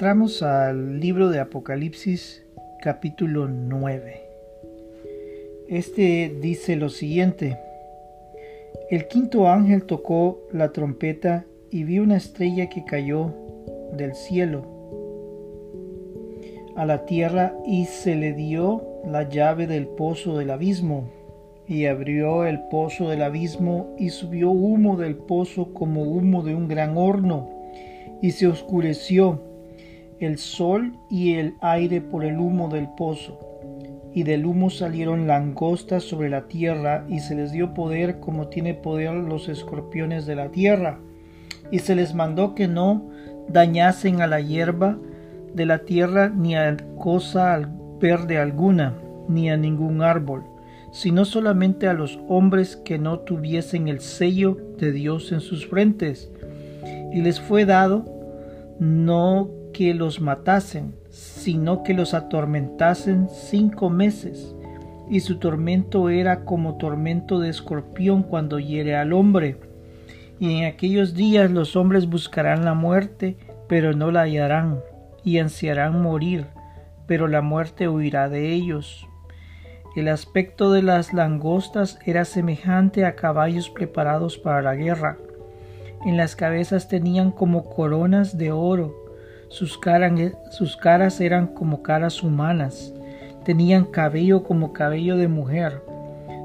Entramos al libro de Apocalipsis capítulo 9. Este dice lo siguiente. El quinto ángel tocó la trompeta y vi una estrella que cayó del cielo a la tierra y se le dio la llave del pozo del abismo y abrió el pozo del abismo y subió humo del pozo como humo de un gran horno y se oscureció el sol y el aire por el humo del pozo. Y del humo salieron langostas sobre la tierra y se les dio poder como tiene poder los escorpiones de la tierra. Y se les mandó que no dañasen a la hierba de la tierra ni a cosa verde alguna ni a ningún árbol sino solamente a los hombres que no tuviesen el sello de Dios en sus frentes. Y les fue dado no que los matasen sino que los atormentasen cinco meses, y su tormento era como tormento de escorpión cuando hiere al hombre. Y en aquellos días los hombres buscarán la muerte, pero no la hallarán, y ansiarán morir, pero la muerte huirá de ellos. El aspecto de las langostas era semejante a caballos preparados para la guerra. En las cabezas tenían como coronas de oro, sus, caras eran como caras humanas, tenían cabello como cabello de mujer,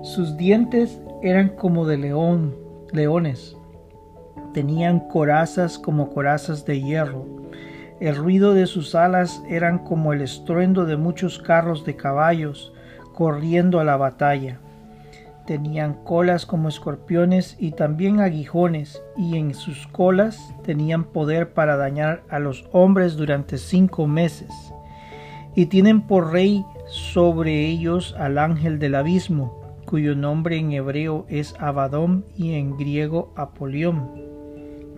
sus dientes eran como de león, leones, tenían corazas como corazas de hierro, el ruido de sus alas eran como el estruendo de muchos carros de caballos corriendo a la batalla tenían colas como escorpiones y también aguijones, y en sus colas tenían poder para dañar a los hombres durante cinco meses. Y tienen por rey sobre ellos al ángel del abismo, cuyo nombre en hebreo es Abadón y en griego Apolión,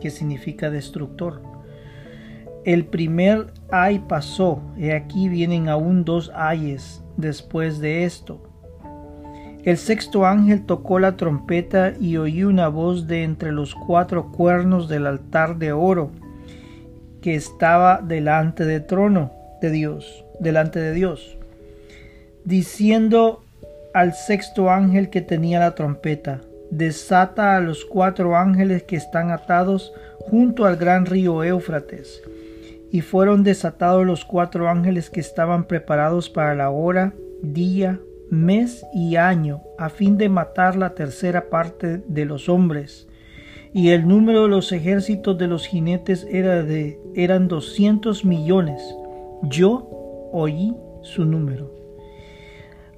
que significa destructor. El primer ay pasó, y aquí vienen aún dos ayes después de esto el sexto ángel tocó la trompeta y oí una voz de entre los cuatro cuernos del altar de oro que estaba delante del trono de Dios, delante de Dios, diciendo al sexto ángel que tenía la trompeta, desata a los cuatro ángeles que están atados junto al gran río Éufrates. Y fueron desatados los cuatro ángeles que estaban preparados para la hora, día, mes y año a fin de matar la tercera parte de los hombres. Y el número de los ejércitos de los jinetes era de eran doscientos millones. Yo oí su número.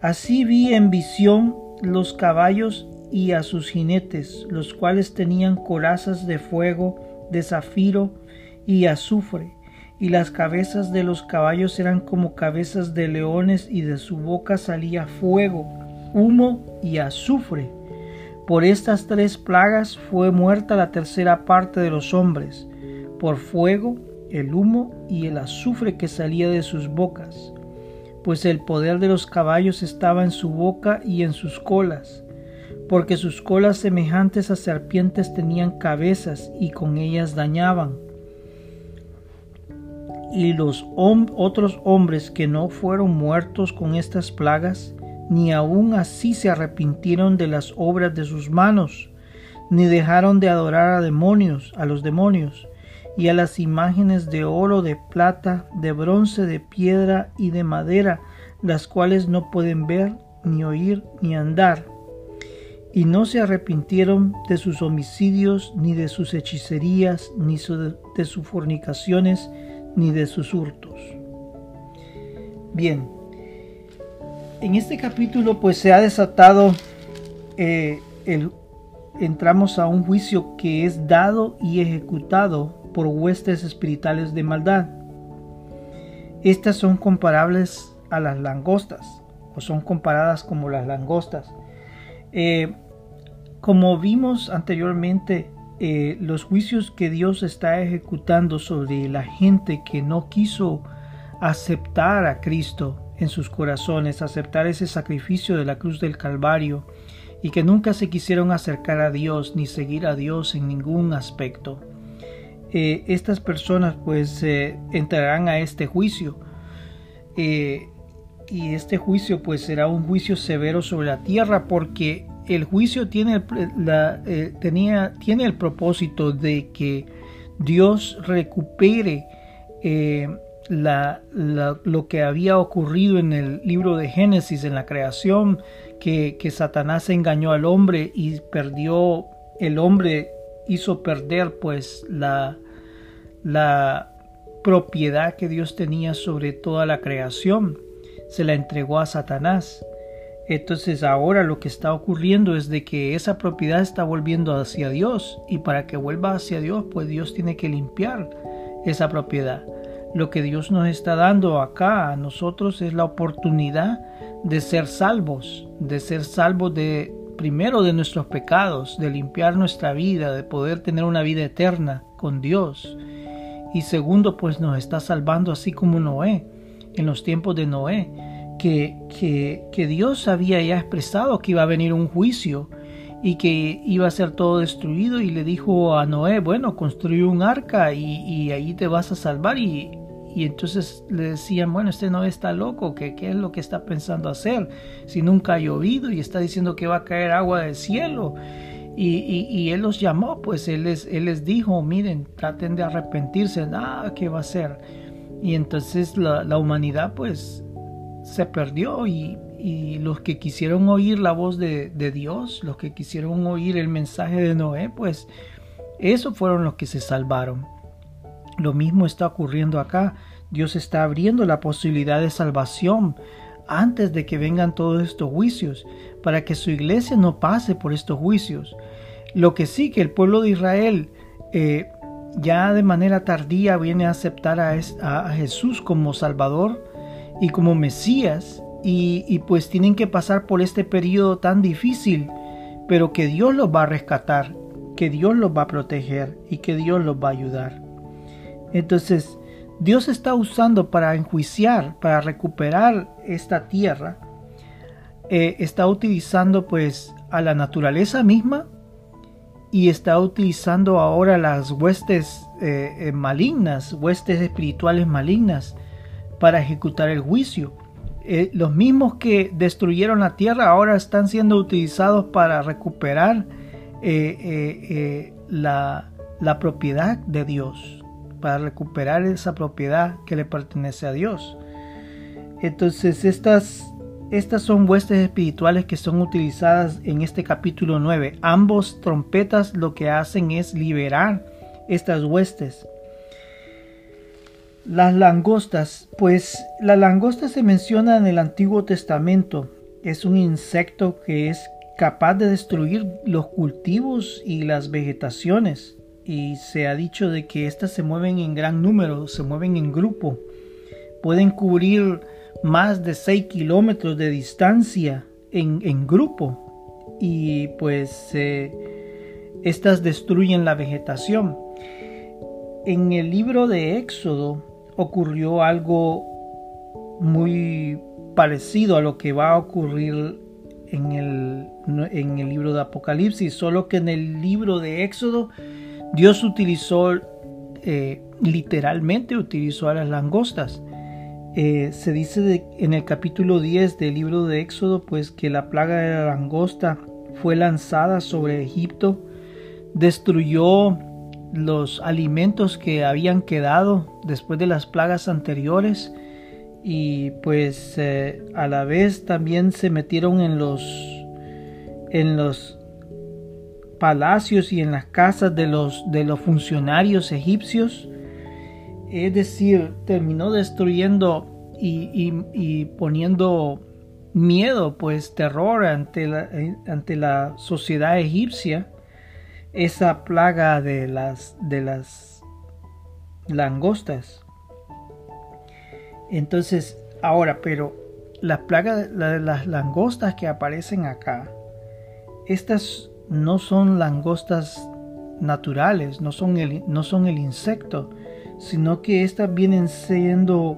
Así vi en visión los caballos y a sus jinetes, los cuales tenían corazas de fuego, de zafiro y azufre, y las cabezas de los caballos eran como cabezas de leones y de su boca salía fuego, humo y azufre. Por estas tres plagas fue muerta la tercera parte de los hombres, por fuego, el humo y el azufre que salía de sus bocas, pues el poder de los caballos estaba en su boca y en sus colas, porque sus colas semejantes a serpientes tenían cabezas y con ellas dañaban y los otros hombres que no fueron muertos con estas plagas, ni aun así se arrepintieron de las obras de sus manos, ni dejaron de adorar a demonios, a los demonios, y a las imágenes de oro, de plata, de bronce, de piedra y de madera, las cuales no pueden ver, ni oír, ni andar. Y no se arrepintieron de sus homicidios, ni de sus hechicerías, ni de sus fornicaciones, ni de sus hurtos. Bien, en este capítulo pues se ha desatado eh, el, entramos a un juicio que es dado y ejecutado por huestes espirituales de maldad. Estas son comparables a las langostas, o son comparadas como las langostas. Eh, como vimos anteriormente, eh, los juicios que Dios está ejecutando sobre la gente que no quiso aceptar a Cristo en sus corazones, aceptar ese sacrificio de la cruz del Calvario y que nunca se quisieron acercar a Dios ni seguir a Dios en ningún aspecto. eh, estas personas pues entrarán a este juicio. y este juicio pues será un juicio severo sobre la tierra porque el juicio tiene, la, tenía, tiene el propósito de que Dios recupere lo que había ocurrido en el libro de Génesis, en la creación, que, Satanás engañó al hombre y perdió, el hombre hizo perder pues la, la propiedad que Dios tenía sobre toda la creación, se la entregó a Satanás. Entonces ahora lo que está ocurriendo es de que esa propiedad está volviendo hacia Dios y para que vuelva hacia Dios pues Dios tiene que limpiar esa propiedad. Lo que Dios nos está dando acá a nosotros es la oportunidad de ser salvos, de ser salvos de primero de nuestros pecados, de limpiar nuestra vida, de poder tener una vida eterna con Dios. Y segundo, pues nos está salvando así como Noé, en los tiempos de Noé, que, que, que Dios había ya expresado que iba a venir un juicio y que iba a ser todo destruido y le dijo a Noé, bueno, construye un arca y, y ahí te vas a salvar y, entonces le decían, bueno, este no está loco, ¿qué, ¿qué es lo que está pensando hacer? Si nunca ha llovido y está diciendo que va a caer agua del cielo. Y, él los llamó, pues él les, él les dijo, miren, traten de arrepentirse, nada, ¿qué va a hacer? Y entonces la humanidad pues se perdió y, los que quisieron oír la voz de, de Dios, los que quisieron oír el mensaje de Noé, pues esos fueron los que se salvaron. Lo mismo está ocurriendo acá. Dios está abriendo la posibilidad de salvación antes de que vengan todos estos juicios, para que su iglesia no pase por estos juicios. Lo que sí que el pueblo de Israel eh, ya de manera tardía viene a aceptar a, Jesús como Salvador y como Mesías, y, y pues tienen que pasar por este periodo tan difícil, pero que Dios los va a rescatar, que Dios los va a proteger y que Dios los va a ayudar. Entonces, Dios está usando para enjuiciar, para recuperar esta tierra, eh, está utilizando pues a la naturaleza misma y está utilizando ahora las huestes eh, eh, malignas, huestes espirituales malignas para ejecutar el juicio. los mismos que destruyeron la tierra ahora están siendo utilizados para recuperar la, la propiedad de Dios para recuperar esa propiedad que le pertenece a Dios. Entonces estas, estas son huestes espirituales que son utilizadas en este capítulo 9. Ambos trompetas lo que hacen es liberar estas huestes. Las langostas, pues la langosta se menciona en el Antiguo Testamento. Es un insecto que es capaz de destruir los cultivos y las vegetaciones y se ha dicho de que éstas se mueven en gran número, se mueven en grupo, pueden cubrir más de 6 kilómetros de distancia en, grupo y pues estas destruyen la vegetación. En el libro de Éxodo ocurrió algo muy parecido a lo que va a ocurrir en el, en el libro de Apocalipsis, solo que en el libro de Éxodo Dios utilizó, eh, literalmente utilizó a las langostas. Eh, se dice en el capítulo 10 del libro de Éxodo, pues que la plaga de la langosta fue lanzada sobre Egipto, destruyó los alimentos que habían quedado después de las plagas anteriores y pues eh, a la vez también se metieron en los en los palacios y en las casas de los, de los funcionarios egipcios. Es decir, terminó destruyendo y, poniendo miedo, pues terror ante la, ante la sociedad egipcia, esa plaga de las, de las langostas. Entonces, ahora, pero la plaga de las langostas que aparecen acá, estas no son langostas naturales, no son el, no son el insecto, sino que estas vienen siendo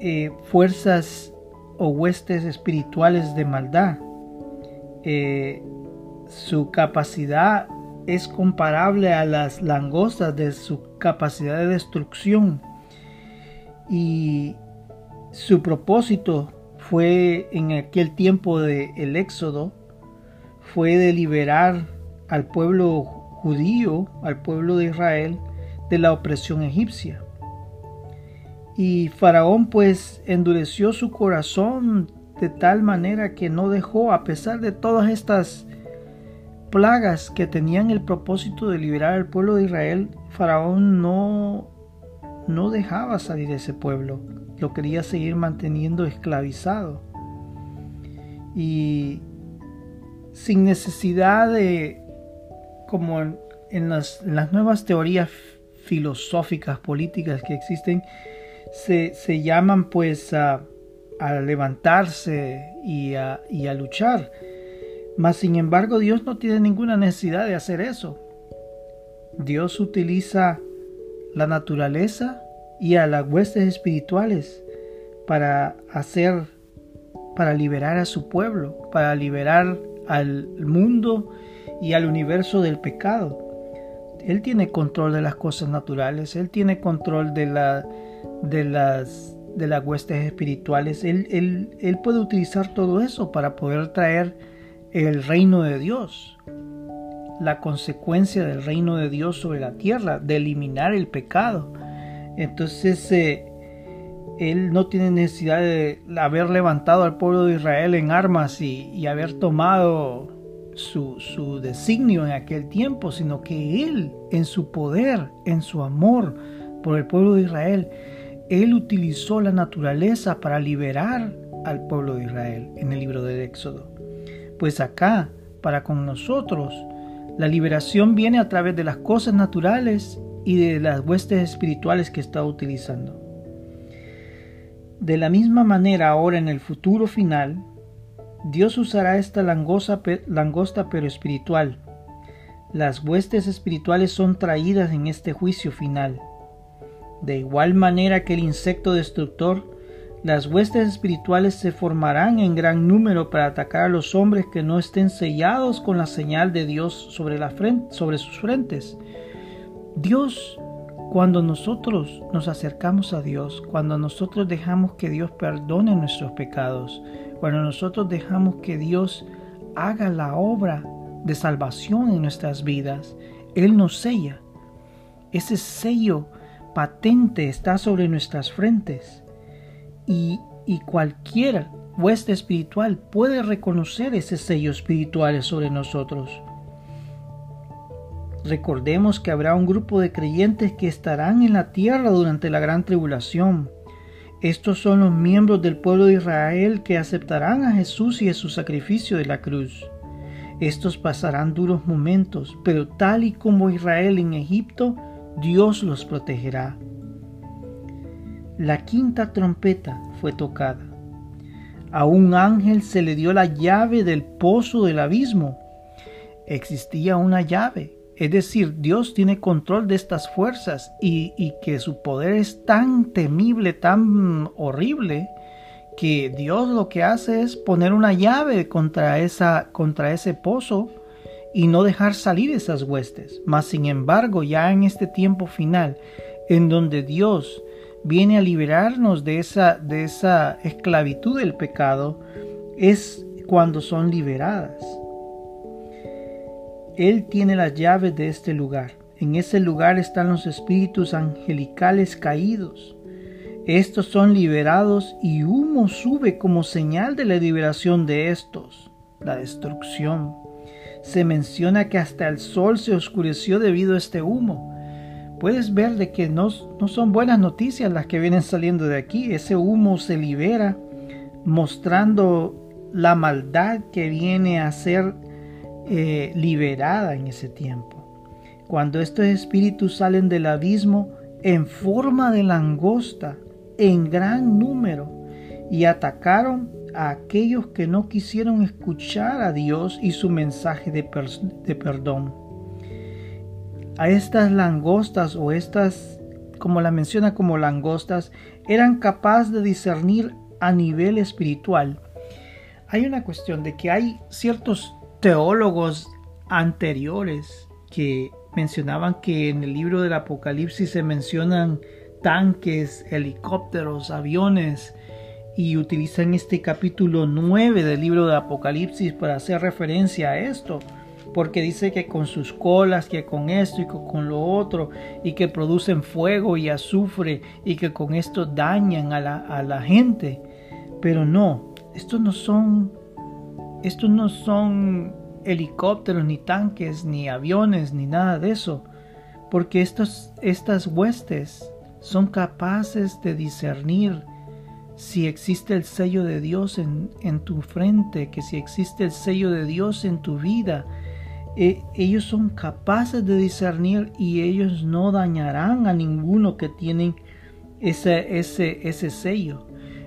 eh, fuerzas o huestes espirituales de maldad. Eh, su capacidad es comparable a las langostas de su capacidad de destrucción y su propósito fue en aquel tiempo del éxodo fue de liberar al pueblo judío, al pueblo de Israel, de la opresión egipcia. Y Faraón pues endureció su corazón de tal manera que no dejó, a pesar de todas estas plagas que tenían el propósito de liberar al pueblo de Israel, Faraón no, no dejaba salir ese pueblo, lo quería seguir manteniendo esclavizado. Y sin necesidad de, como en, las, nuevas teorías filosóficas, políticas que existen, se, llaman pues a, levantarse y a, y a luchar. Mas sin embargo Dios no tiene ninguna necesidad de hacer eso. Dios utiliza la naturaleza y a las huestes espirituales para hacer, para liberar a su pueblo, para liberar al mundo y al universo del pecado. Él tiene control de las cosas naturales, Él tiene control de, la, de, las, de las huestes espirituales, él, él, él puede utilizar todo eso para poder traer el reino de Dios, la consecuencia del reino de Dios sobre la tierra, de eliminar el pecado. Entonces, eh, él no tiene necesidad de haber levantado al pueblo de Israel en armas y, haber tomado su, su, designio en aquel tiempo, sino que Él, en su poder, en su amor por el pueblo de Israel, Él utilizó la naturaleza para liberar al pueblo de Israel en el libro del Éxodo. Pues acá, para con nosotros, la liberación viene a través de las cosas naturales y de las huestes espirituales que está utilizando. De la misma manera ahora en el futuro final, Dios usará esta langosta, langosta pero espiritual. Las huestes espirituales son traídas en este juicio final. De igual manera que el insecto destructor, las huestes espirituales se formarán en gran número para atacar a los hombres que no estén sellados con la señal de Dios sobre, la sus frentes. Dios cuando nosotros nos acercamos a Dios, cuando nosotros dejamos que Dios perdone nuestros pecados, cuando nosotros dejamos que Dios haga la obra de salvación en nuestras vidas, Él nos sella. Ese sello patente está sobre nuestras frentes y, y cualquier hueste espiritual puede reconocer ese sello espiritual sobre nosotros. Recordemos que habrá un grupo de creyentes que estarán en la tierra durante la gran tribulación. Estos son los miembros del pueblo de Israel que aceptarán a Jesús y a su sacrificio de la cruz. Estos pasarán duros momentos, pero tal y como Israel en Egipto, Dios los protegerá. La quinta trompeta fue tocada. A un ángel se le dio la llave del pozo del abismo. Existía una llave es decir, Dios tiene control de estas fuerzas y, que su poder es tan temible, tan horrible, que Dios lo que hace es poner una llave contra, esa, contra ese pozo y no dejar salir esas huestes. Mas sin embargo, ya en este tiempo final, en donde Dios viene a liberarnos de esa, de esa esclavitud del pecado, es cuando son liberadas. Él tiene las llaves de este lugar. En ese lugar están los espíritus angelicales caídos. Estos son liberados y humo sube como señal de la liberación de estos, la destrucción. Se menciona que hasta el sol se oscureció debido a este humo. Puedes ver de que no, no son buenas noticias las que vienen saliendo de aquí. Ese humo se libera mostrando la maldad que viene a ser eh, liberada en ese tiempo. Cuando estos espíritus salen del abismo en forma de langosta, en gran número, y atacaron a aquellos que no quisieron escuchar a Dios y su mensaje de, de perdón. A estas langostas o estas, como la menciona como langostas, eran capaces de discernir a nivel espiritual. Hay una cuestión de que hay ciertos teólogos anteriores que mencionaban que en el libro del Apocalipsis se mencionan tanques, helicópteros, aviones, y utilizan este capítulo 9 del libro de Apocalipsis para hacer referencia a esto, porque dice que con sus colas, que con esto y con lo otro, y que producen fuego y azufre, y que con esto dañan a la, gente. Pero no, estos no son, estos no son helicópteros, ni tanques, ni aviones, ni nada de eso, porque estos, estas huestes son capaces de discernir si existe el sello de Dios en, tu frente, que si existe el sello de Dios en tu vida, eh, ellos son capaces de discernir y ellos no dañarán a ninguno que tienen ese, ese, ese sello.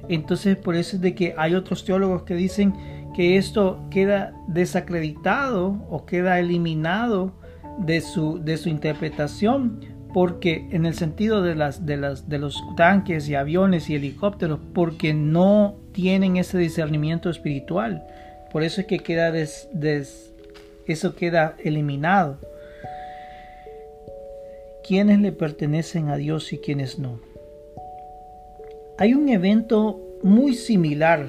Entonces por eso es de que hay otros teólogos que dicen que esto queda desacreditado o queda eliminado de su, de su interpretación porque en el sentido de las de las de los tanques y aviones y helicópteros porque no tienen ese discernimiento espiritual por eso es que queda des, eso queda eliminado quiénes le pertenecen a Dios y quiénes no hay un evento muy similar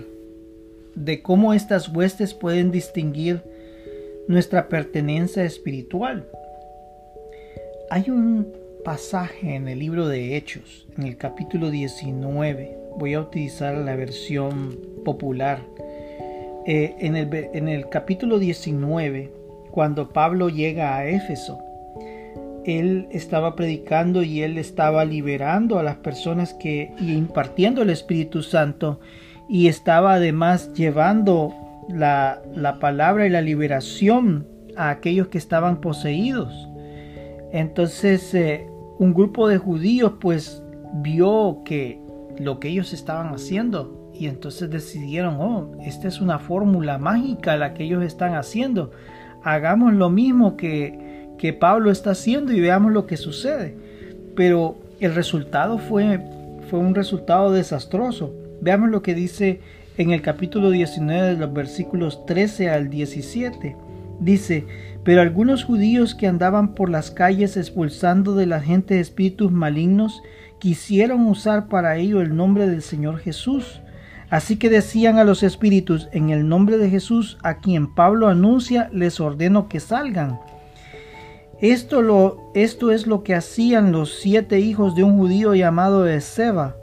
de cómo estas huestes pueden distinguir nuestra pertenencia espiritual hay un pasaje en el libro de Hechos, en el capítulo 19. Voy a utilizar la versión popular. Eh, en, el, en el capítulo 19, cuando Pablo llega a Éfeso, él estaba predicando y él estaba liberando a las personas que y impartiendo el Espíritu Santo y estaba además llevando la, la palabra y la liberación a aquellos que estaban poseídos. Entonces eh, un grupo de judíos pues vio que lo que ellos estaban haciendo y entonces decidieron, oh, esta es una fórmula mágica la que ellos están haciendo. Hagamos lo mismo que, que Pablo está haciendo y veamos lo que sucede. Pero el resultado fue, fue un resultado desastroso. Veamos lo que dice en el capítulo 19 de los versículos 13 al 17. Dice, pero algunos judíos que andaban por las calles expulsando de la gente espíritus malignos quisieron usar para ello el nombre del Señor Jesús. Así que decían a los espíritus, en el nombre de Jesús, a quien Pablo anuncia, les ordeno que salgan. Esto, lo, esto es lo que hacían los siete hijos de un judío llamado Ezeba,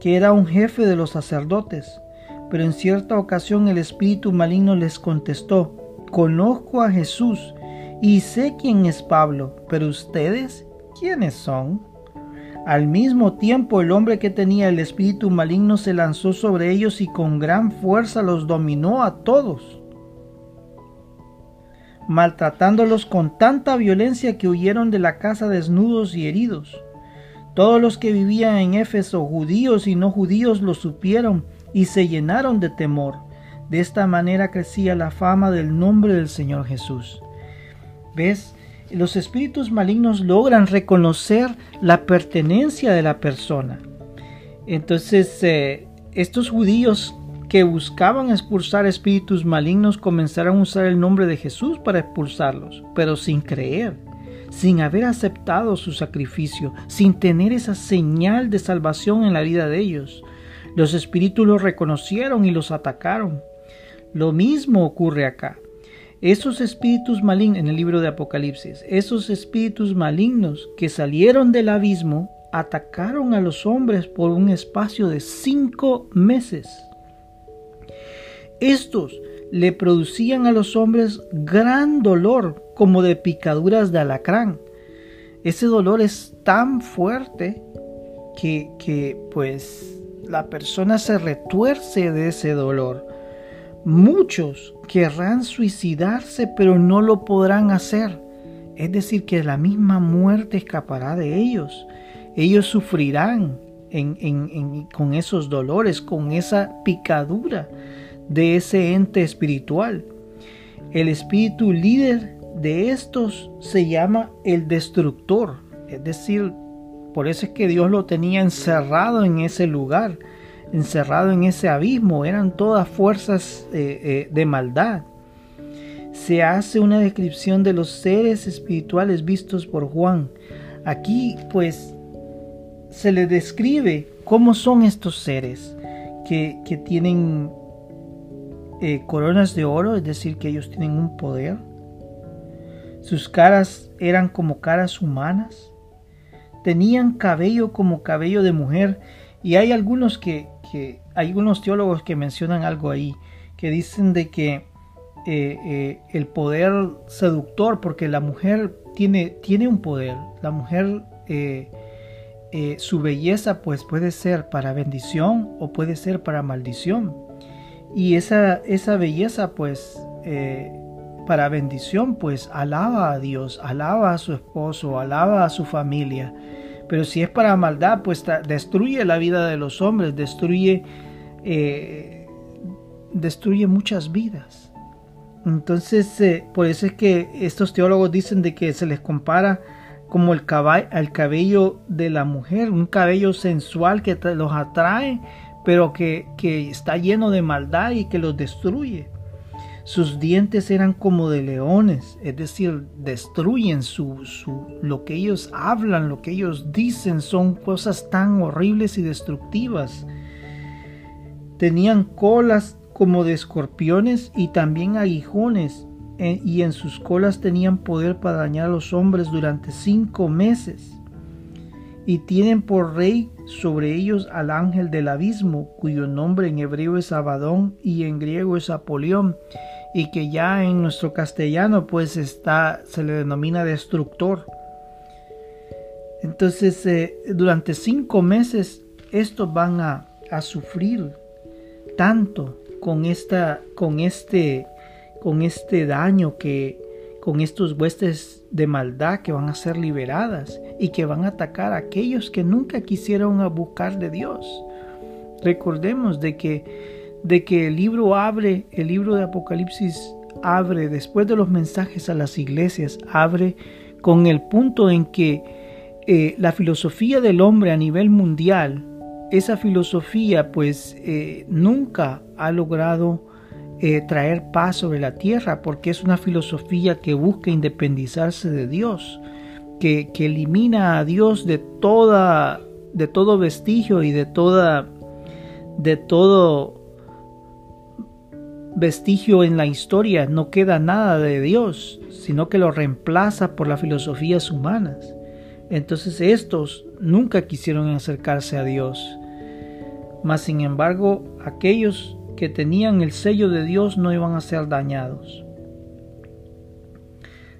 que era un jefe de los sacerdotes. Pero en cierta ocasión el espíritu maligno les contestó, Conozco a Jesús y sé quién es Pablo, pero ustedes, ¿quiénes son? Al mismo tiempo el hombre que tenía el espíritu maligno se lanzó sobre ellos y con gran fuerza los dominó a todos, maltratándolos con tanta violencia que huyeron de la casa desnudos y heridos. Todos los que vivían en Éfeso, judíos y no judíos, lo supieron y se llenaron de temor. De esta manera crecía la fama del nombre del Señor Jesús. ¿Ves? Los espíritus malignos logran reconocer la pertenencia de la persona. Entonces, eh, estos judíos que buscaban expulsar espíritus malignos comenzaron a usar el nombre de Jesús para expulsarlos, pero sin creer, sin haber aceptado su sacrificio, sin tener esa señal de salvación en la vida de ellos. Los espíritus los reconocieron y los atacaron. Lo mismo ocurre acá. Esos espíritus malignos, en el libro de Apocalipsis, esos espíritus malignos que salieron del abismo atacaron a los hombres por un espacio de cinco meses. Estos le producían a los hombres gran dolor como de picaduras de alacrán. Ese dolor es tan fuerte que, que pues la persona se retuerce de ese dolor. Muchos querrán suicidarse, pero no lo podrán hacer. Es decir, que la misma muerte escapará de ellos. Ellos sufrirán con esos dolores, con esa picadura de ese ente espiritual. El espíritu líder de estos se llama el destructor. Es decir, por eso es que Dios lo tenía encerrado en ese lugar encerrado en ese abismo, eran todas fuerzas eh, eh, de maldad. se hace una descripción de los seres espirituales vistos por Juan. Aquí pues se le describe cómo son estos seres que, tienen eh, coronas de oro, es decir, que ellos tienen un poder. Sus caras eran como caras humanas. Tenían cabello como cabello de mujer. Y hay algunos que, que hay algunos teólogos que mencionan algo ahí, que dicen de que eh, eh, el poder seductor, porque la mujer tiene, tiene un poder, la mujer, eh, su belleza pues puede ser para bendición o puede ser para maldición. Y esa, esa belleza pues para bendición pues alaba a Dios, alaba a su esposo, alaba a su familia. Pero si es para maldad pues destruye la vida de los hombres, destruye, destruye muchas vidas. Entonces, eh, por eso es que estos teólogos dicen de que se les compara como el cabello de la mujer, un cabello sensual que los atrae, pero que, está lleno de maldad y que los destruye. Sus dientes eran como de leones, es decir, destruyen su, su, lo que ellos hablan, lo que ellos dicen, son cosas tan horribles y destructivas. Tenían colas como de escorpiones y también aguijones, eh, y en sus colas tenían poder para dañar a los hombres durante cinco meses. Y tienen por rey sobre ellos al ángel del abismo, cuyo nombre en hebreo es Abadón y en griego es Apolión, y que ya en nuestro castellano pues está, se le denomina destructor. Entonces, eh, durante cinco meses estos van a, a sufrir tanto con esta con este con este daño que con estos huestes de maldad que van a ser liberadas y que van a atacar a aquellos que nunca quisieron buscar de Dios. Recordemos de que de que el libro abre, el libro de Apocalipsis abre después de los mensajes a las iglesias, abre con el punto en que eh, la filosofía del hombre a nivel mundial esa filosofía pues eh, nunca ha logrado eh, traer paz sobre la tierra porque es una filosofía que busca independizarse de Dios, que, elimina a Dios de toda de todo vestigio y de toda de todo vestigio en la historia, no queda nada de Dios, sino que lo reemplaza por las filosofías humanas. Entonces estos nunca quisieron acercarse a Dios. Mas sin embargo, aquellos que tenían el sello de Dios no iban a ser dañados.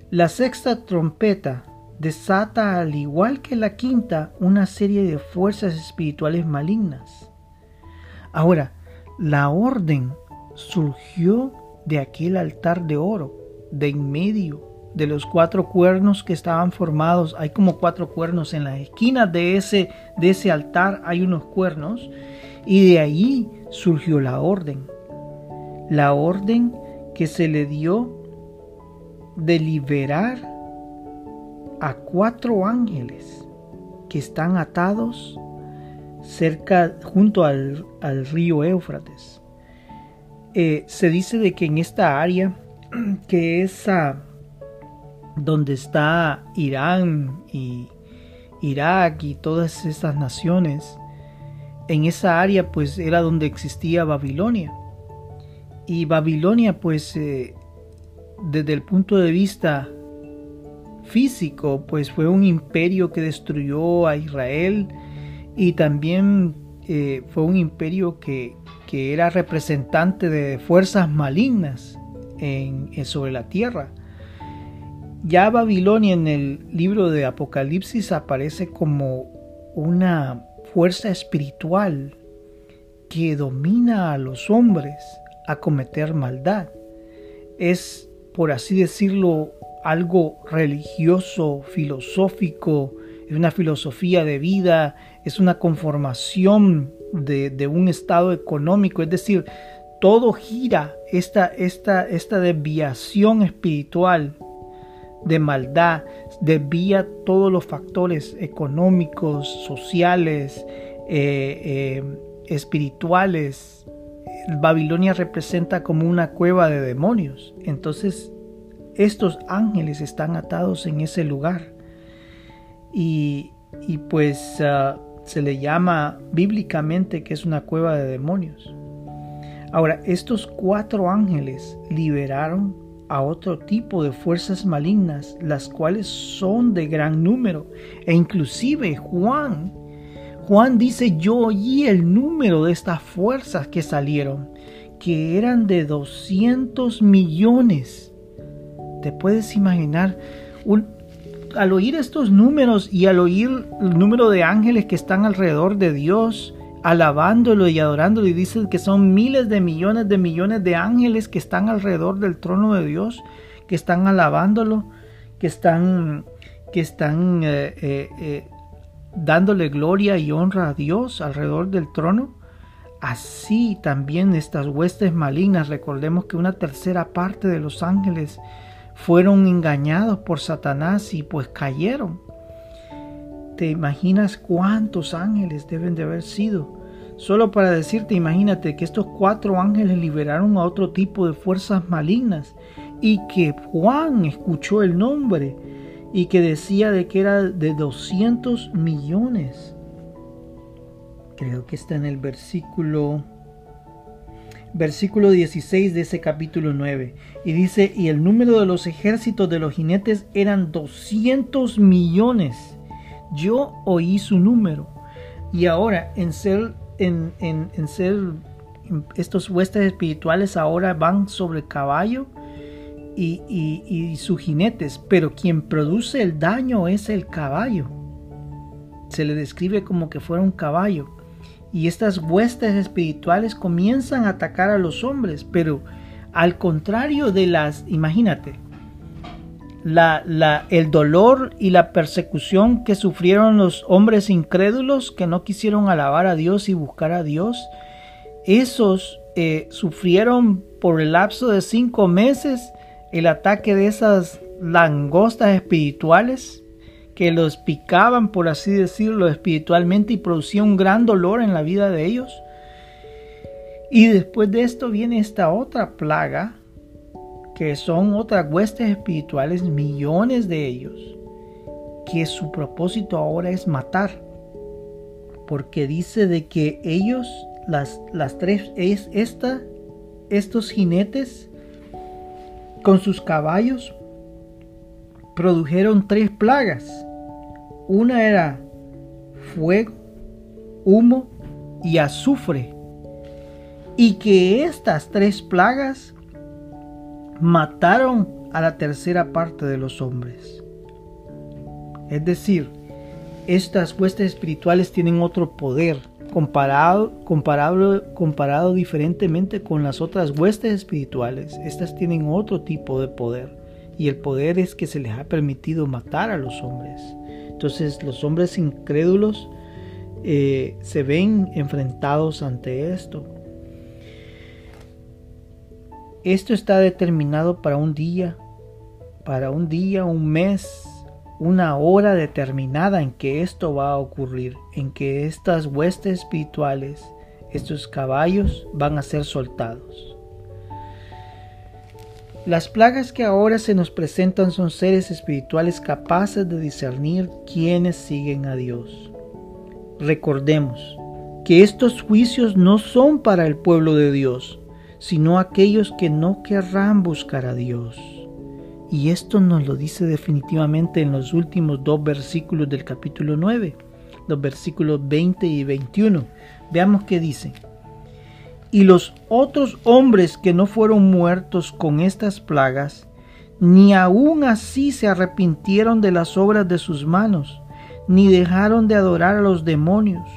La sexta trompeta desata, al igual que la quinta, una serie de fuerzas espirituales malignas. Ahora, la orden surgió de aquel altar de oro, de en medio de los cuatro cuernos que estaban formados. Hay como cuatro cuernos en las esquinas de ese, de ese altar, hay unos cuernos y de ahí surgió la orden. La orden que se le dio de liberar a cuatro ángeles que están atados cerca, junto al, río Éufrates. Eh, se dice de que en esta área, que es donde está Irán y Irak y todas estas naciones, en esa área pues era donde existía Babilonia. Y Babilonia pues eh, desde el punto de vista físico pues fue un imperio que destruyó a Israel y también eh, fue un imperio que, era representante de fuerzas malignas en, sobre la tierra. Ya Babilonia en el libro de Apocalipsis aparece como una fuerza espiritual que domina a los hombres a cometer maldad. Es, por así decirlo, algo religioso, filosófico, es una filosofía de vida, es una conformación de, un estado económico, es decir, todo gira esta, esta, esta desviación espiritual de maldad desvía todos los factores económicos, sociales, eh, eh, espirituales. Babilonia representa como una cueva de demonios. Entonces estos ángeles están atados en ese lugar. Y, pues ah, se le llama bíblicamente que es una cueva de demonios. Ahora, estos cuatro ángeles liberaron a otro tipo de fuerzas malignas, las cuales son de gran número. E inclusive Juan, Juan dice, yo oí el número de estas fuerzas que salieron, que eran de 200 millones. ¿Te puedes imaginar? al oír estos números y al oír el número de ángeles que están alrededor de Dios, alabándolo y adorándolo y dicen que son miles de millones de millones de ángeles que están alrededor del trono de Dios, que están alabándolo, que están, que están eh, eh, eh, dándole gloria y honra a Dios alrededor del trono. Así también estas huestes malignas, recordemos que una tercera parte de los ángeles fueron engañados por Satanás y pues cayeron. ¿Te imaginas cuántos ángeles deben de haber sido? Solo para decirte, imagínate que estos cuatro ángeles liberaron a otro tipo de fuerzas malignas y que Juan escuchó el nombre y que decía de que era de 200 millones. Creo que está en el versículo versículo 16 de ese capítulo 9. Y dice, y el número de los ejércitos de los jinetes eran 200 millones yo oí su número. Y ahora en ser, en, ser estos huestes espirituales ahora van sobre caballo y, y, sus jinetes, pero quien produce el daño es el caballo. Se le describe como que fuera un caballo. Y estas huestes espirituales comienzan a atacar a los hombres, pero al contrario de las, imagínate, la, el dolor y la persecución que sufrieron los hombres incrédulos que no quisieron alabar a Dios y buscar a Dios, esos eh, sufrieron por el lapso de cinco meses el ataque de esas langostas espirituales que los picaban, por así decirlo, espiritualmente y producía un gran dolor en la vida de ellos. Y después de esto viene esta otra plaga que son otras huestes espirituales, millones de ellos, que su propósito ahora es matar, porque dice de que ellos, las, las tres, es esta, estos jinetes con sus caballos, produjeron tres plagas. Una era fuego, humo y azufre. Y que estas tres plagas mataron a la tercera parte de los hombres. Es decir, estas huestes espirituales tienen otro poder comparado, comparado, comparado diferentemente con las otras huestes espirituales. Estas tienen otro tipo de poder y el poder es que se les ha permitido matar a los hombres. Entonces los hombres incrédulos eh, se ven enfrentados ante esto. Esto está determinado para un día, para un día, un mes, una hora determinada en que esto va a ocurrir, en que estas huestes espirituales, estos caballos van a ser soltados. Las plagas que ahora se nos presentan son seres espirituales capaces de discernir quienes siguen a Dios. Recordemos que estos juicios no son para el pueblo de Dios, sino aquellos que no querrán buscar a Dios. Y esto nos lo dice definitivamente en los últimos dos versículos del capítulo 9, los versículos 20 y 21. Veamos qué dice. Y los otros hombres que no fueron muertos con estas plagas, ni aun así se arrepintieron de las obras de sus manos, ni dejaron de adorar a los demonios,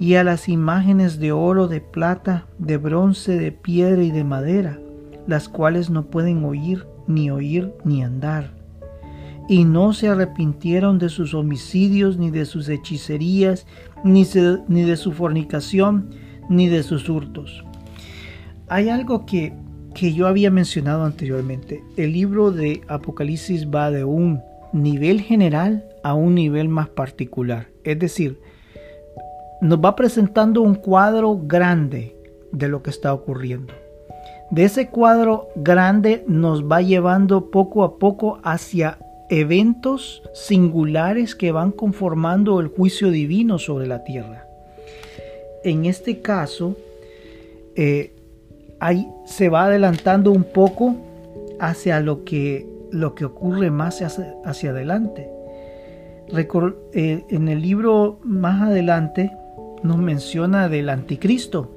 y a las imágenes de oro, de plata, de bronce, de piedra y de madera, las cuales no pueden oír, ni oír, ni andar. Y no se arrepintieron de sus homicidios, ni de sus hechicerías, ni, ni de su fornicación, ni de sus hurtos. Hay algo que, que yo había mencionado anteriormente. El libro de Apocalipsis va de un nivel general a un nivel más particular. Es decir, nos va presentando un cuadro grande de lo que está ocurriendo. de ese cuadro grande nos va llevando poco a poco hacia eventos singulares que van conformando el juicio divino sobre la tierra. En este caso, eh, ahí se va adelantando un poco hacia lo que, lo que ocurre más hacia, hacia adelante. Eh, en el libro más adelante nos menciona del anticristo.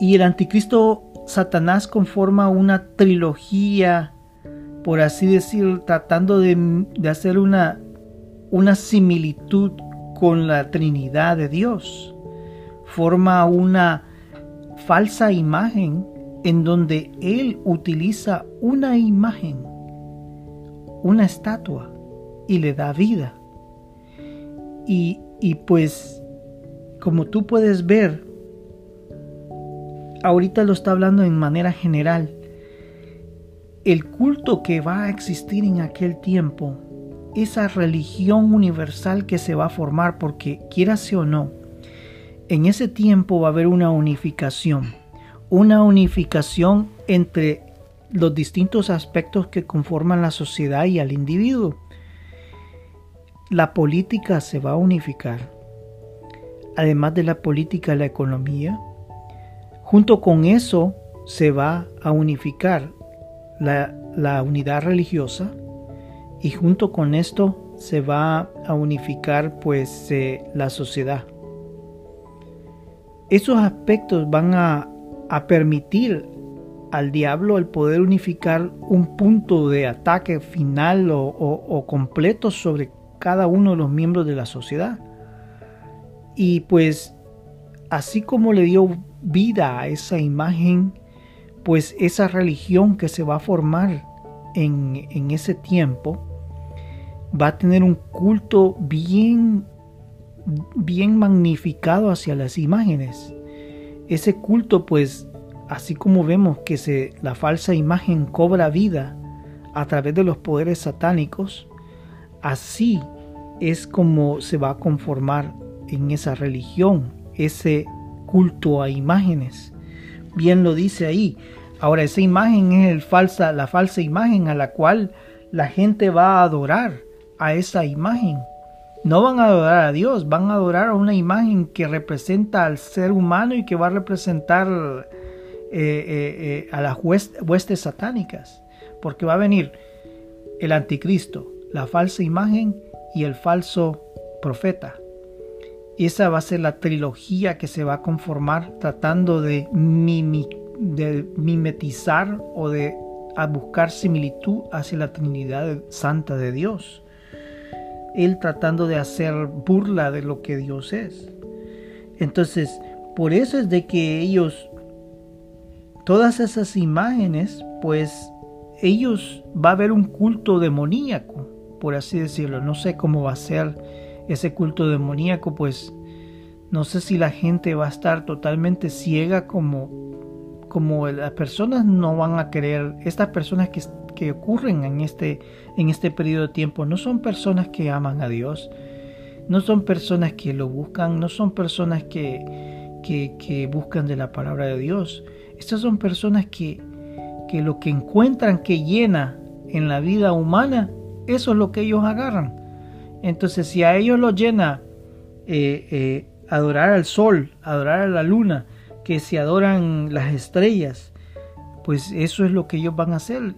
Y el anticristo Satanás conforma una trilogía, por así decir, tratando de, hacer una, una similitud con la Trinidad de Dios. Forma una falsa imagen en donde él utiliza una imagen, una estatua, y le da vida. Y, y pues, como tú puedes ver, ahorita lo está hablando en manera general, el culto que va a existir en aquel tiempo, esa religión universal que se va a formar, porque quieras o no, en ese tiempo va a haber una unificación, una unificación entre los distintos aspectos que conforman la sociedad y al individuo la política se va a unificar. Además de la política, la economía. Junto con eso se va a unificar la, unidad religiosa y junto con esto se va a unificar pues eh, la sociedad. Esos aspectos van a, permitir al diablo el poder unificar un punto de ataque final o, o completo sobre cada uno de los miembros de la sociedad. Y pues así como le dio vida a esa imagen, pues esa religión que se va a formar en, en ese tiempo va a tener un culto bien, bien magnificado hacia las imágenes. Ese culto pues así como vemos que se, la falsa imagen cobra vida a través de los poderes satánicos, así es como se va a conformar en esa religión, ese culto a imágenes. Bien lo dice ahí. Ahora esa imagen es la falsa imagen a la cual la gente va a adorar a esa imagen. No van a adorar a Dios, van a adorar a una imagen que representa al ser humano y que va a representar eh, eh, eh, a las huestes satánicas. Porque va a venir el anticristo, la falsa imagen y el falso profeta. Esa va a ser la trilogía que se va a conformar tratando de, mimetizar o de buscar similitud hacia la Trinidad Santa de Dios. Él tratando de hacer burla de lo que Dios es. Entonces, por eso es de que ellos, todas esas imágenes, pues ellos va a haber un culto demoníaco por así decirlo. No sé cómo va a ser ese culto demoníaco, pues no sé si la gente va a estar totalmente ciega como, como las personas no van a creer, estas personas que, que ocurren en este, en este periodo de tiempo no son personas que aman a Dios, no son personas que lo buscan, no son personas que, que, que buscan de la palabra de Dios. Estas son personas que, que lo que encuentran que llena en la vida humana eso es lo que ellos agarran. Entonces, si a ellos los llena eh, eh, adorar al sol, adorar a la luna, que se adoran las estrellas, pues eso es lo que ellos van a hacer,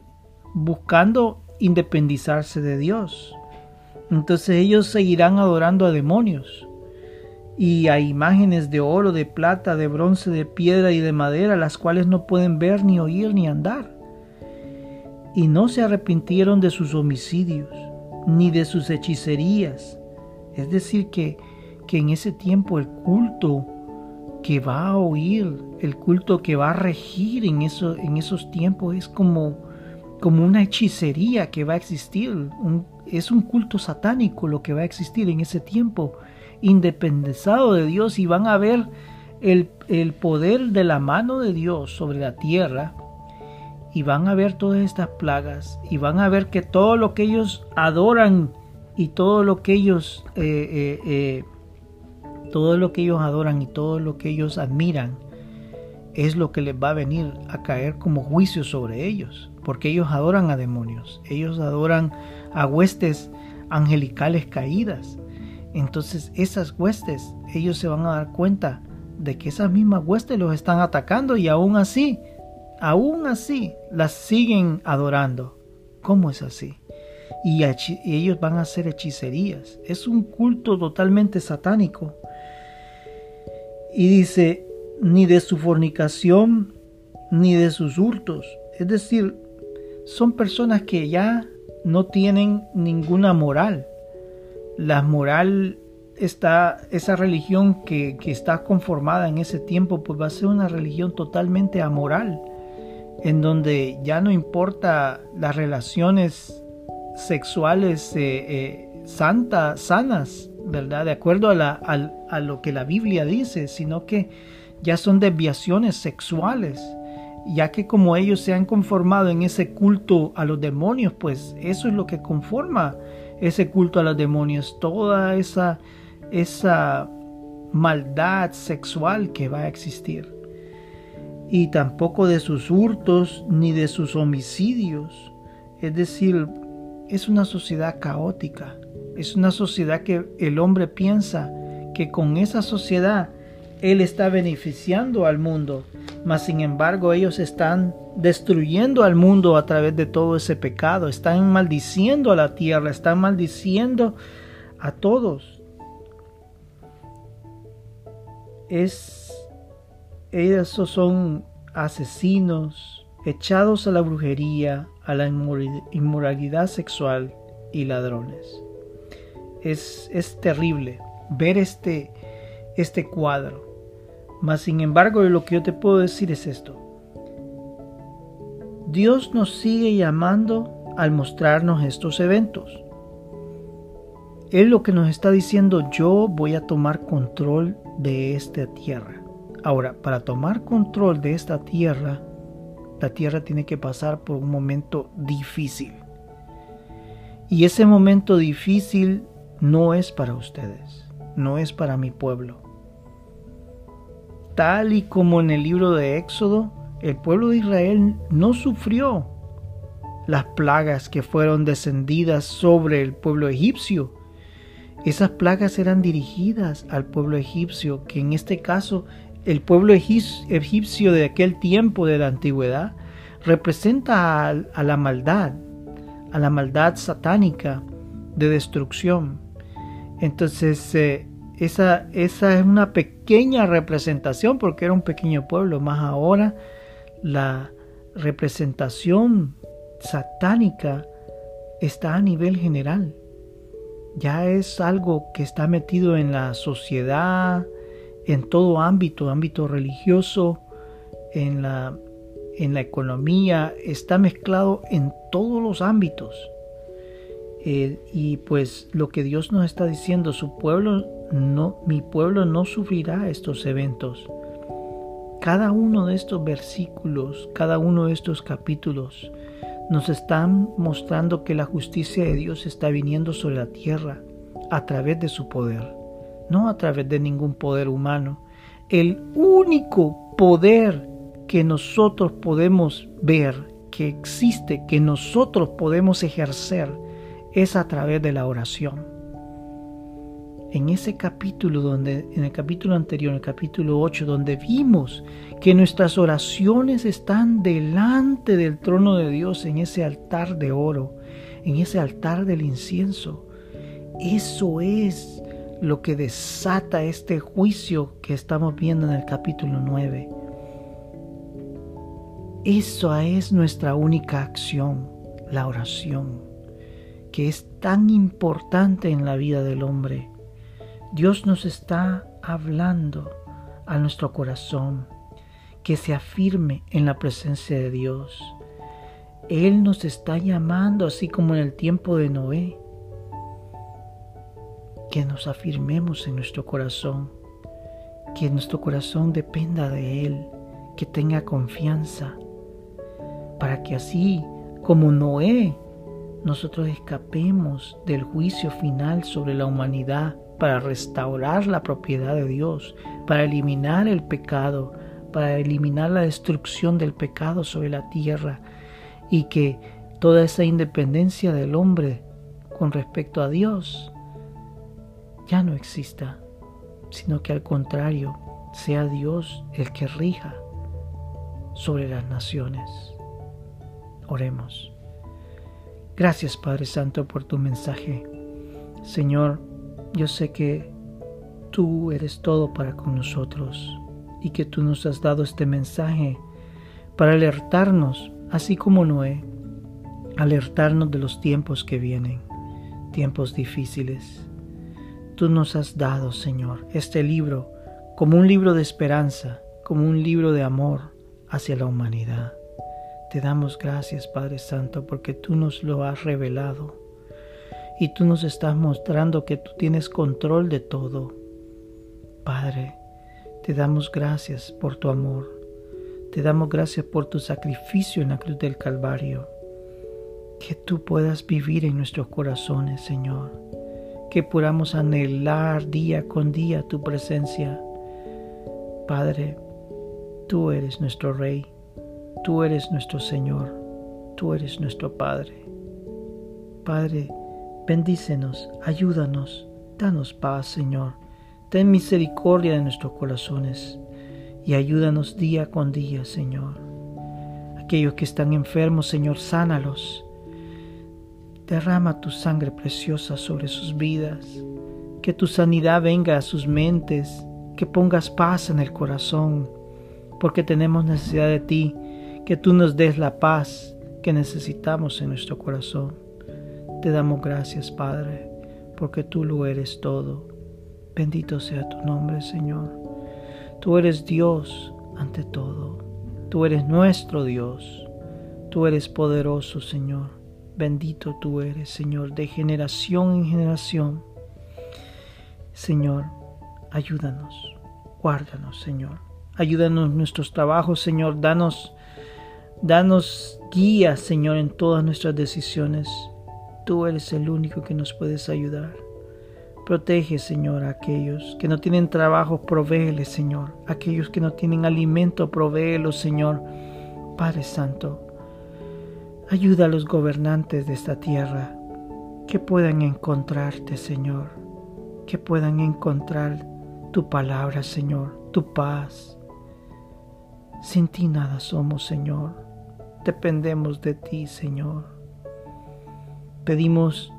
buscando independizarse de Dios. Entonces ellos seguirán adorando a demonios y a imágenes de oro, de plata, de bronce, de piedra y de madera, las cuales no pueden ver, ni oír, ni andar y no se arrepintieron de sus homicidios, ni de sus hechicerías. Es decir, que, que en ese tiempo el culto que va a oír, el culto que va a regir en, en esos tiempos es como, como una hechicería que va a existir. es un culto satánico lo que va a existir en ese tiempo, independizado de Dios y van a ver el, el poder de la mano de Dios sobre la tierra y van a ver todas estas plagas y van a ver que todo lo que ellos adoran y todo lo que ellos eh, eh, eh, todo lo que ellos adoran y todo lo que ellos admiran es lo que les va a venir a caer como juicio sobre ellos, porque ellos adoran a demonios, ellos adoran a huestes angelicales caídas. Entonces esas huestes, ellos se van a dar cuenta de que esas mismas huestes los están atacando y aún así, aún así, las siguen adorando. ¿Cómo es así? Y, ellos van a hacer hechicerías. Es un culto totalmente satánico. Y dice, ni de su fornicación, ni de sus hurtos. Es decir, son personas que ya no tienen ninguna moral. La moral está, esa religión que, que, está conformada en ese tiempo, pues va a ser una religión totalmente amoral, en donde ya no importa las relaciones sexuales eh, eh, santas, sanas, ¿verdad? De acuerdo a, lo que la Biblia dice, sino que ya son desviaciones sexuales ya que como ellos se han conformado en ese culto a los demonios, pues eso es lo que conforma ese culto a los demonios, toda esa maldad sexual que va a existir. Y tampoco de sus hurtos ni de sus homicidios. Es decir, es una sociedad caótica. Es una sociedad que el hombre piensa que con esa sociedad él está beneficiando al mundo, mas sin embargo ellos están destruyendo al mundo a través de todo ese pecado, están maldiciendo a la tierra, están maldiciendo a todos. es esos son asesinos echados a la brujería, a la inmoralidad sexual y ladrones. Es, es terrible ver este, este cuadro. Mas sin embargo, lo que yo te puedo decir es esto. Dios nos sigue llamando al mostrarnos estos eventos. Él lo que nos está diciendo, yo voy a tomar control de esta tierra. Ahora, para tomar control de esta tierra, la tierra tiene que pasar por un momento difícil. Y ese momento difícil no es para ustedes, no es para mi pueblo. Tal y como en el libro de Éxodo, el pueblo de Israel no sufrió las plagas que fueron descendidas sobre el pueblo egipcio, esas plagas eran dirigidas al pueblo egipcio, que en este caso el pueblo egipcio de aquel tiempo de la antigüedad representa a, la maldad, a la maldad satánica de destrucción. Entonces, eh, esa, esa es una pequeña representación porque era un pequeño pueblo, más ahora la representación satánica está a nivel general ya es algo que está metido en la sociedad, en todo ámbito, ámbito religioso, en la, en la economía, está mezclado en todos los ámbitos. Eh, y pues lo que Dios nos está diciendo, su pueblo no, mi pueblo no sufrirá estos eventos. Cada uno de estos versículos, cada uno de estos capítulos, nos están mostrando que la justicia de Dios está viniendo sobre la tierra a través de su poder, no a través de ningún poder humano. El único poder que nosotros podemos ver, que existe, que nosotros podemos ejercer, es a través de la oración en ese capítulo donde en el capítulo anterior, en el capítulo 8, donde vimos que nuestras oraciones están delante del trono de Dios en ese altar de oro, en ese altar del incienso. Eso es lo que desata este juicio que estamos viendo en el capítulo 9. Eso es nuestra única acción, la oración, que es tan importante en la vida del hombre. Dios nos está hablando a nuestro corazón que se afirme en la presencia de Dios. Él nos está llamando, así como en el tiempo de Noé, que nos afirmemos en nuestro corazón, que nuestro corazón dependa de Él, que tenga confianza, para que así como Noé, nosotros escapemos del juicio final sobre la humanidad para restaurar la propiedad de Dios, para eliminar el pecado, para eliminar la destrucción del pecado sobre la tierra y que toda esa independencia del hombre con respecto a Dios ya no exista, sino que al contrario sea Dios el que rija sobre las naciones. Oremos. Gracias Padre Santo por tu mensaje. Señor, yo sé que tú eres todo para con nosotros y que tú nos has dado este mensaje para alertarnos, así como Noé, alertarnos de los tiempos que vienen, tiempos difíciles. Tú nos has dado, Señor, este libro como un libro de esperanza, como un libro de amor hacia la humanidad. Te damos gracias, Padre Santo, porque tú nos lo has revelado y tú nos estás mostrando que tú tienes control de todo. Padre, te damos gracias por tu amor. Te damos gracias por tu sacrificio en la cruz del Calvario. Que tú puedas vivir en nuestros corazones, Señor. Que podamos anhelar día con día tu presencia. Padre, tú eres nuestro Rey. Tú eres nuestro Señor, tú eres nuestro Padre. Padre, bendícenos, ayúdanos, danos paz, Señor. Ten misericordia de nuestros corazones y ayúdanos día con día, Señor. Aquellos que están enfermos, Señor, sánalos. Derrama tu sangre preciosa sobre sus vidas. Que tu sanidad venga a sus mentes. Que pongas paz en el corazón. Porque tenemos necesidad de ti que tú nos des la paz que necesitamos en nuestro corazón. Te damos gracias, Padre, porque tú lo eres todo. Bendito sea tu nombre, Señor. Tú eres Dios ante todo. Tú eres nuestro Dios. Tú eres poderoso, Señor. Bendito tú eres, Señor, de generación en generación. Señor, ayúdanos, guárdanos, Señor. Ayúdanos en nuestros trabajos, Señor. Danos Danos guía, Señor, en todas nuestras decisiones. Tú eres el único que nos puedes ayudar. Protege, Señor, a aquellos que no tienen trabajo, provéeles, Señor. Aquellos que no tienen alimento, provéelos, Señor. Padre Santo, ayuda a los gobernantes de esta tierra que puedan encontrarte, Señor. Que puedan encontrar tu palabra, Señor, tu paz. Sin ti nada somos, Señor. Dependemos de ti, Señor. Pedimos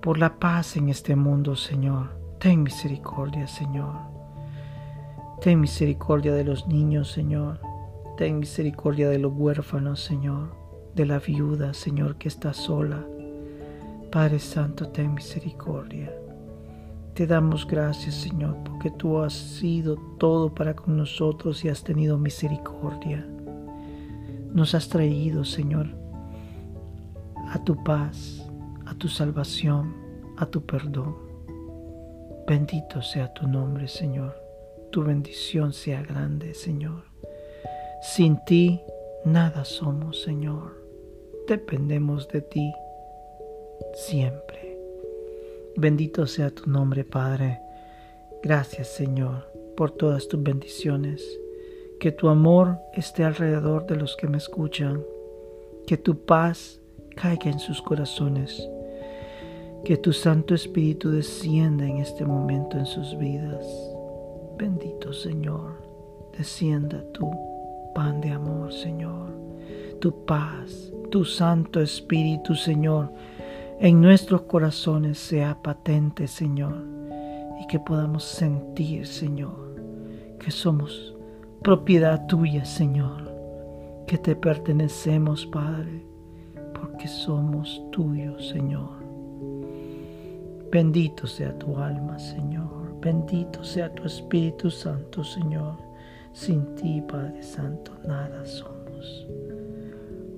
por la paz en este mundo, Señor. Ten misericordia, Señor. Ten misericordia de los niños, Señor. Ten misericordia de los huérfanos, Señor. De la viuda, Señor, que está sola. Padre Santo, ten misericordia. Te damos gracias, Señor, porque tú has sido todo para con nosotros y has tenido misericordia nos has traído, Señor, a tu paz, a tu salvación, a tu perdón. Bendito sea tu nombre, Señor. Tu bendición sea grande, Señor. Sin ti nada somos, Señor. Dependemos de ti siempre. Bendito sea tu nombre, Padre. Gracias, Señor, por todas tus bendiciones que tu amor esté alrededor de los que me escuchan, que tu paz caiga en sus corazones, que tu Santo Espíritu descienda en este momento en sus vidas. Bendito Señor, descienda tu pan de amor, Señor, tu paz, tu Santo Espíritu, Señor, en nuestros corazones sea patente, Señor, y que podamos sentir, Señor, que somos propiedad tuya, Señor, que te pertenecemos, Padre, porque somos tuyos, Señor. Bendito sea tu alma, Señor. Bendito sea tu Espíritu Santo, Señor. Sin ti, Padre Santo, nada somos.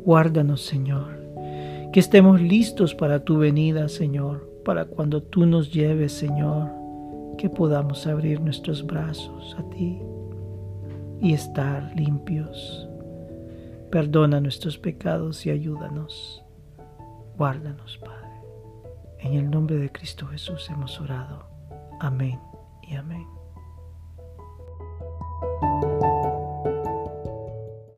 Guárdanos, Señor. Que estemos listos para tu venida, Señor, para cuando tú nos lleves, Señor, que podamos abrir nuestros brazos a ti y estar limpios. Perdona nuestros pecados y ayúdanos. Guárdanos, Padre. En el nombre de Cristo Jesús hemos orado. Amén y amén.